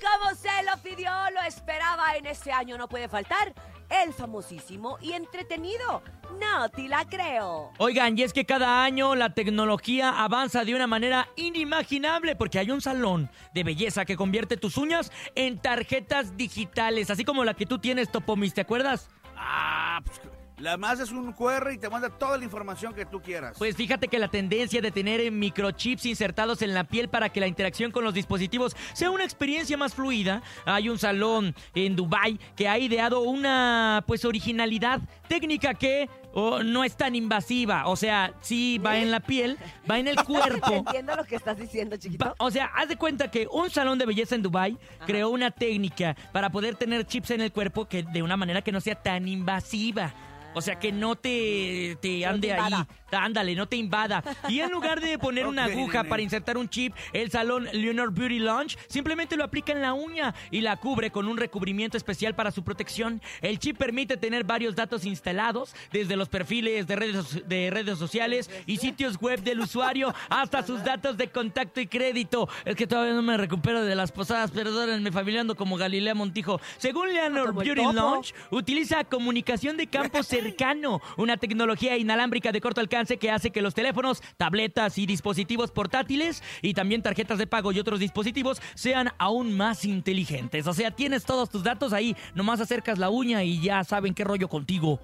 como se lo pidió, lo esperaba en este año, no puede faltar el famosísimo y entretenido. No la creo. Oigan, y es que cada año la tecnología avanza de una manera inimaginable porque hay un salón de belleza que convierte tus uñas en tarjetas digitales, así como la que tú tienes, Topomis, ¿te acuerdas? La más es un QR y te manda toda la información que tú quieras. Pues fíjate que la tendencia de tener eh, microchips insertados en la piel para que la interacción con los dispositivos sea una experiencia más fluida. Hay un salón en Dubai que ha ideado una pues originalidad técnica que oh, no es tan invasiva, o sea, sí va en la piel, va en el cuerpo. Entiendo lo que estás diciendo, chiquito. Va- O sea, haz de cuenta que un salón de belleza en Dubai Ajá. creó una técnica para poder tener chips en el cuerpo que de una manera que no sea tan invasiva. O sea, que no te, te No ande te ahí. Ándale, no te invada. Y en lugar de poner una aguja para insertar un chip, el salón Leonard Beauty Lounge simplemente lo aplica en la uña y la cubre con un recubrimiento especial para su protección. El chip permite tener varios datos instalados, desde los perfiles de redes, de redes sociales y sitios web del usuario hasta sus datos de contacto y crédito. Es que todavía no me recupero de las posadas, perdónenme, familiando como Galilea Montijo. Según Como el Beauty. Lounge, utiliza comunicación de campo cercano, una tecnología inalámbrica de corto alcance que hace que los teléfonos, tabletas y dispositivos portátiles y también tarjetas de pago y otros dispositivos sean aún más inteligentes. O sea, tienes todos tus datos ahí, nomás acercas la uña y ya saben qué rollo contigo.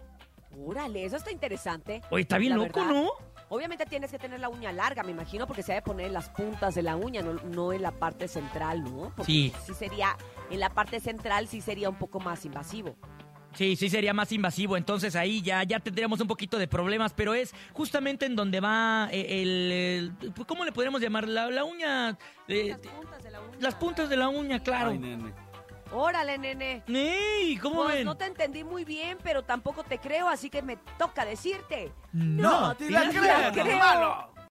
Órale, eso está interesante. Oye, está bien La loco, verdad. ¿no? Obviamente tienes que tener la uña larga, me imagino, porque se debe poner en las puntas de la uña, no, no en la parte central, ¿no? Porque Sí. Sí sería, en la parte central sí sería un poco más invasivo. Sí, sí sería más invasivo, entonces ahí ya, ya tendríamos un poquito de problemas, pero es justamente en donde va eh, el... el- ¿Cómo le podríamos llamar? La, la uña... eh, las puntas de la uña. las puntas de la uña, claro. Ay, nene. Órale, nene. ¡Ey! ¿Cómo Pues ven? no te entendí muy bien, pero tampoco te creo, así que me toca decirte. No, te la te creo, la creo. malo.